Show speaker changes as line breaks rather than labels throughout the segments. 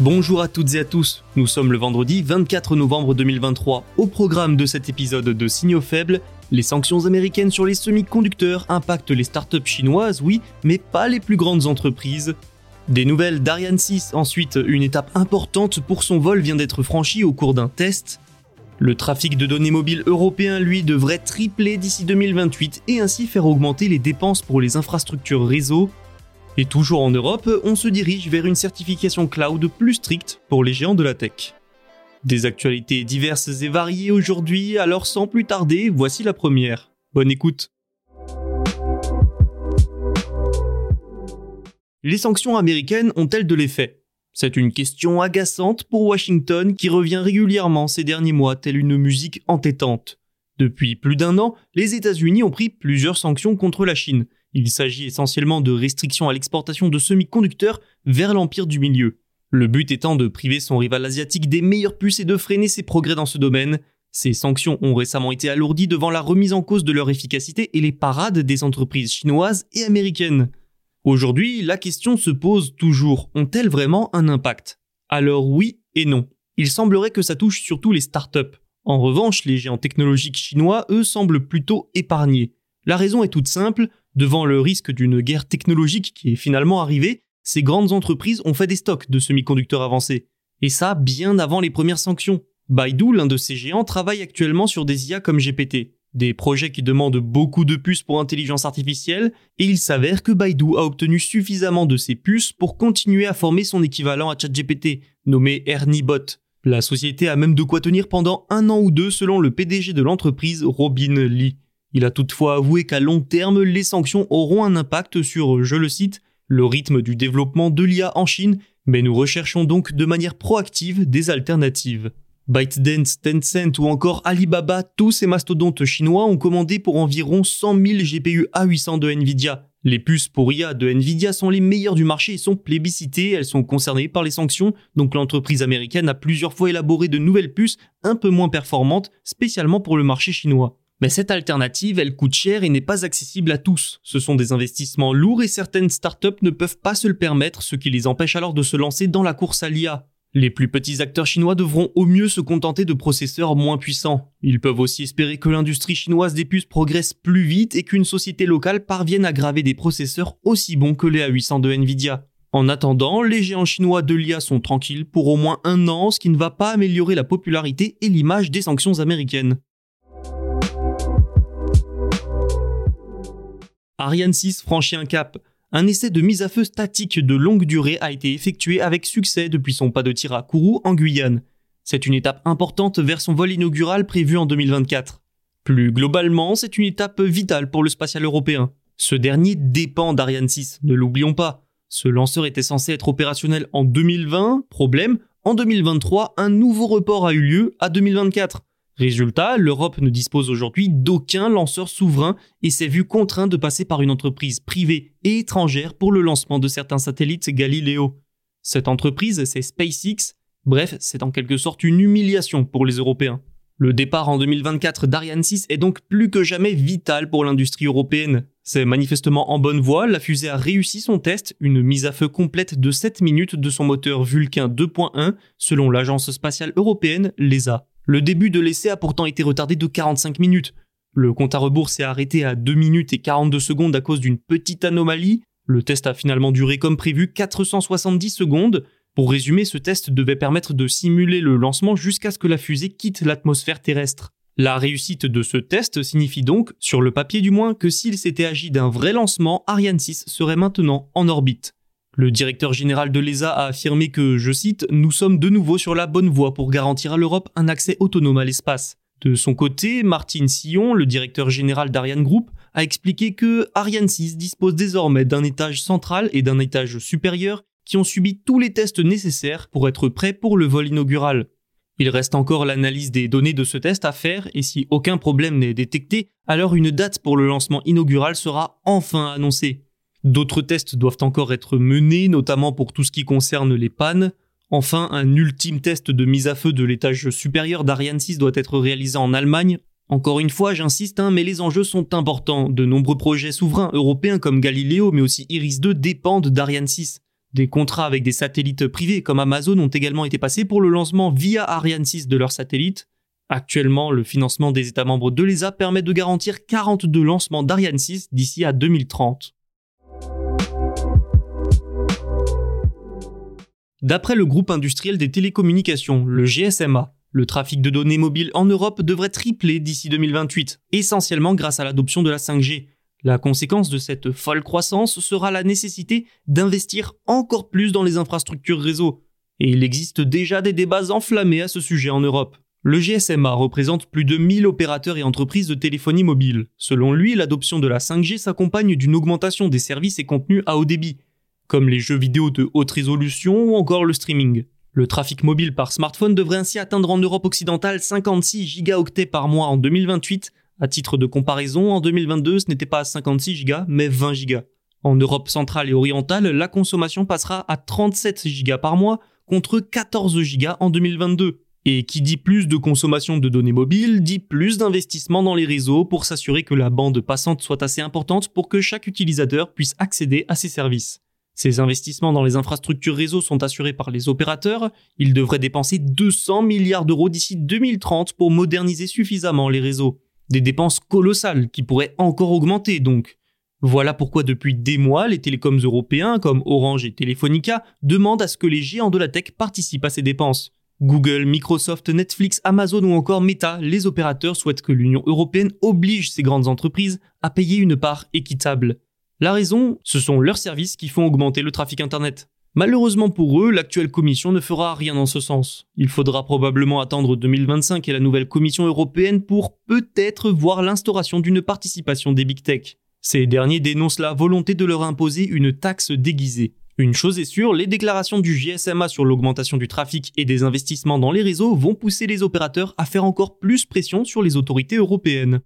Bonjour à toutes et à tous, nous sommes le vendredi 24 novembre 2023. Au programme de cet épisode de Signaux faibles, les sanctions américaines sur les semi-conducteurs impactent les startups chinoises, oui, mais pas les plus grandes entreprises. Des nouvelles d'Ariane 6, ensuite une étape importante pour son vol vient d'être franchie au cours d'un test. Le trafic de données mobiles européen, lui, devrait tripler d'ici 2028 et ainsi faire augmenter les dépenses pour les infrastructures réseau. Et toujours en Europe, on se dirige vers une certification cloud plus stricte pour les géants de la tech. Des actualités diverses et variées aujourd'hui, alors sans plus tarder, voici la première. Bonne écoute. Les sanctions américaines ont-elles de l'effet? C'est une question agaçante pour Washington qui revient régulièrement ces derniers mois telle une musique entêtante. Depuis plus d'un an, les États-Unis ont pris plusieurs sanctions contre la Chine. Il s'agit essentiellement de restrictions à l'exportation de semi-conducteurs vers l'Empire du Milieu. Le but étant de priver son rival asiatique des meilleures puces et de freiner ses progrès dans ce domaine. Ces sanctions ont récemment été alourdies devant la remise en cause de leur efficacité et les parades des entreprises chinoises et américaines. Aujourd'hui, la question se pose toujours, ont-elles vraiment un impact? Alors oui et non. Il semblerait que ça touche surtout les startups. En revanche, les géants technologiques chinois, eux, semblent plutôt épargnés. La raison est toute simple, Devant le risque d'une guerre technologique qui est finalement arrivée, ces grandes entreprises ont fait des stocks de semi-conducteurs avancés. Et ça bien avant les premières sanctions. Baidu, l'un de ces géants, travaille actuellement sur des IA comme GPT, des projets qui demandent beaucoup de puces pour intelligence artificielle, et il s'avère que Baidu a obtenu suffisamment de ces puces pour continuer à former son équivalent à ChatGPT, nommé ErnieBot. La société a même de quoi tenir pendant un an ou deux selon le PDG de l'entreprise, Robin Lee. Il a toutefois avoué qu'à long terme, les sanctions auront un impact sur, je le cite, le rythme du développement de l'IA en Chine, mais nous recherchons donc de manière proactive des alternatives. ByteDance, Tencent ou encore Alibaba, tous ces mastodontes chinois ont commandé pour environ 100 000 GPU A800 de Nvidia. Les puces pour IA de Nvidia sont les meilleures du marché et sont plébiscitées, elles sont concernées par les sanctions, donc l'entreprise américaine a plusieurs fois élaboré de nouvelles puces un peu moins performantes, spécialement pour le marché chinois. Mais cette alternative, elle coûte cher et n'est pas accessible à tous. Ce sont des investissements lourds et certaines startups ne peuvent pas se le permettre, ce qui les empêche alors de se lancer dans la course à l'IA. Les plus petits acteurs chinois devront au mieux se contenter de processeurs moins puissants. Ils peuvent aussi espérer que l'industrie chinoise des puces progresse plus vite et qu'une société locale parvienne à graver des processeurs aussi bons que les A800 de Nvidia. En attendant, les géants chinois de l'IA sont tranquilles pour au moins un an, ce qui ne va pas améliorer la popularité et l'image des sanctions américaines. Ariane 6 franchit un cap. Un essai de mise à feu statique de longue durée a été effectué avec succès depuis son pas de tir à Kourou en Guyane. C'est une étape importante vers son vol inaugural prévu en 2024. Plus globalement, c'est une étape vitale pour le spatial européen. Ce dernier dépend d'Ariane 6, ne l'oublions pas. Ce lanceur était censé être opérationnel en 2020, problème, en 2023, un nouveau report a eu lieu à 2024. Résultat, l'Europe ne dispose aujourd'hui d'aucun lanceur souverain et s'est vue contrainte de passer par une entreprise privée et étrangère pour le lancement de certains satellites Galileo. Cette entreprise, c'est SpaceX. Bref, c'est en quelque sorte une humiliation pour les Européens. Le départ en 2024 d'Ariane 6 est donc plus que jamais vital pour l'industrie européenne. C'est manifestement en bonne voie, la fusée a réussi son test, une mise à feu complète de 7 minutes de son moteur Vulcain 2.1 selon l'agence spatiale européenne, l'ESA. Le début de l'essai a pourtant été retardé de 45 minutes. Le compte à rebours s'est arrêté à 2 minutes et 42 secondes à cause d'une petite anomalie. Le test a finalement duré comme prévu 470 secondes. Pour résumer, ce test devait permettre de simuler le lancement jusqu'à ce que la fusée quitte l'atmosphère terrestre. La réussite de ce test signifie donc, sur le papier du moins, que s'il s'était agi d'un vrai lancement, Ariane 6 serait maintenant en orbite. Le directeur général de l'ESA a affirmé que, je cite, Nous sommes de nouveau sur la bonne voie pour garantir à l'Europe un accès autonome à l'espace. De son côté, Martine Sillon, le directeur général d'Ariane Group, a expliqué que Ariane 6 dispose désormais d'un étage central et d'un étage supérieur qui ont subi tous les tests nécessaires pour être prêts pour le vol inaugural. Il reste encore l'analyse des données de ce test à faire et si aucun problème n'est détecté, alors une date pour le lancement inaugural sera enfin annoncée. D'autres tests doivent encore être menés, notamment pour tout ce qui concerne les pannes. Enfin, un ultime test de mise à feu de l'étage supérieur d'Ariane 6 doit être réalisé en Allemagne. Encore une fois, j'insiste, hein, mais les enjeux sont importants. De nombreux projets souverains européens comme Galileo, mais aussi Iris 2 dépendent d'Ariane 6. Des contrats avec des satellites privés comme Amazon ont également été passés pour le lancement via Ariane 6 de leurs satellites. Actuellement, le financement des États membres de l'ESA permet de garantir 42 lancements d'Ariane 6 d'ici à 2030. D'après le groupe industriel des télécommunications, le GSMA, le trafic de données mobiles en Europe devrait tripler d'ici 2028, essentiellement grâce à l'adoption de la 5G, la conséquence de cette folle croissance sera la nécessité d'investir encore plus dans les infrastructures réseau. Et il existe déjà des débats enflammés à ce sujet en Europe. Le GSMA représente plus de 1000 opérateurs et entreprises de téléphonie mobile. Selon lui, l'adoption de la 5G s'accompagne d'une augmentation des services et contenus à haut débit, comme les jeux vidéo de haute résolution ou encore le streaming. Le trafic mobile par smartphone devrait ainsi atteindre en Europe occidentale 56 gigaoctets par mois en 2028 à titre de comparaison, en 2022, ce n'était pas 56 Go, mais 20 Go. En Europe centrale et orientale, la consommation passera à 37 Go par mois contre 14 Go en 2022. Et qui dit plus de consommation de données mobiles, dit plus d'investissement dans les réseaux pour s'assurer que la bande passante soit assez importante pour que chaque utilisateur puisse accéder à ces services. Ces investissements dans les infrastructures réseau sont assurés par les opérateurs. Ils devraient dépenser 200 milliards d'euros d'ici 2030 pour moderniser suffisamment les réseaux. Des dépenses colossales qui pourraient encore augmenter donc. Voilà pourquoi depuis des mois, les télécoms européens comme Orange et Telefonica demandent à ce que les géants de la tech participent à ces dépenses. Google, Microsoft, Netflix, Amazon ou encore Meta, les opérateurs souhaitent que l'Union européenne oblige ces grandes entreprises à payer une part équitable. La raison, ce sont leurs services qui font augmenter le trafic Internet. Malheureusement pour eux, l'actuelle commission ne fera rien dans ce sens. Il faudra probablement attendre 2025 et la nouvelle commission européenne pour peut-être voir l'instauration d'une participation des big tech. Ces derniers dénoncent la volonté de leur imposer une taxe déguisée. Une chose est sûre, les déclarations du GSMA sur l'augmentation du trafic et des investissements dans les réseaux vont pousser les opérateurs à faire encore plus pression sur les autorités européennes.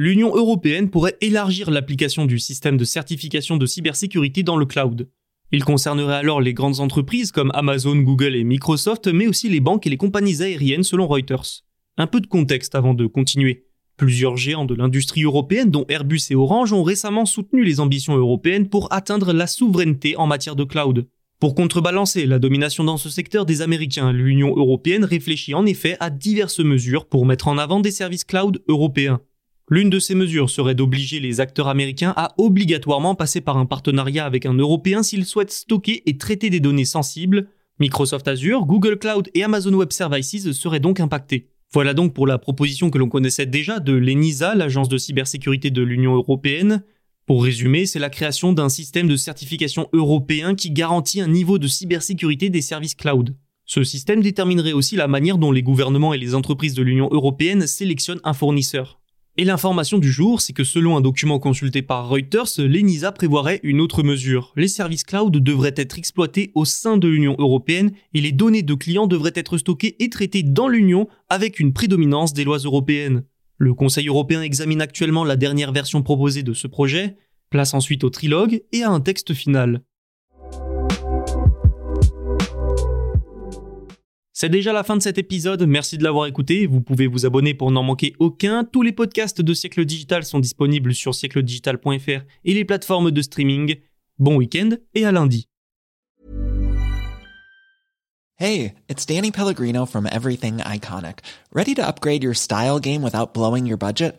l'Union européenne pourrait élargir l'application du système de certification de cybersécurité dans le cloud. Il concernerait alors les grandes entreprises comme Amazon, Google et Microsoft, mais aussi les banques et les compagnies aériennes selon Reuters. Un peu de contexte avant de continuer. Plusieurs géants de l'industrie européenne, dont Airbus et Orange, ont récemment soutenu les ambitions européennes pour atteindre la souveraineté en matière de cloud. Pour contrebalancer la domination dans ce secteur des Américains, l'Union européenne réfléchit en effet à diverses mesures pour mettre en avant des services cloud européens. L'une de ces mesures serait d'obliger les acteurs américains à obligatoirement passer par un partenariat avec un Européen s'ils souhaitent stocker et traiter des données sensibles. Microsoft Azure, Google Cloud et Amazon Web Services seraient donc impactés. Voilà donc pour la proposition que l'on connaissait déjà de l'ENISA, l'agence de cybersécurité de l'Union européenne. Pour résumer, c'est la création d'un système de certification européen qui garantit un niveau de cybersécurité des services cloud. Ce système déterminerait aussi la manière dont les gouvernements et les entreprises de l'Union européenne sélectionnent un fournisseur. Et l'information du jour, c'est que selon un document consulté par Reuters, l'ENISA prévoirait une autre mesure. Les services cloud devraient être exploités au sein de l'Union européenne et les données de clients devraient être stockées et traitées dans l'Union avec une prédominance des lois européennes. Le Conseil européen examine actuellement la dernière version proposée de ce projet, place ensuite au trilogue et à un texte final. C'est déjà la fin de cet épisode, merci de l'avoir écouté. Vous pouvez vous abonner pour n'en manquer aucun. Tous les podcasts de Siècle Digital sont disponibles sur siècledigital.fr et les plateformes de streaming. Bon week-end et à lundi.
Hey, it's Danny Pellegrino from Everything Iconic. Ready to upgrade your style game without blowing your budget?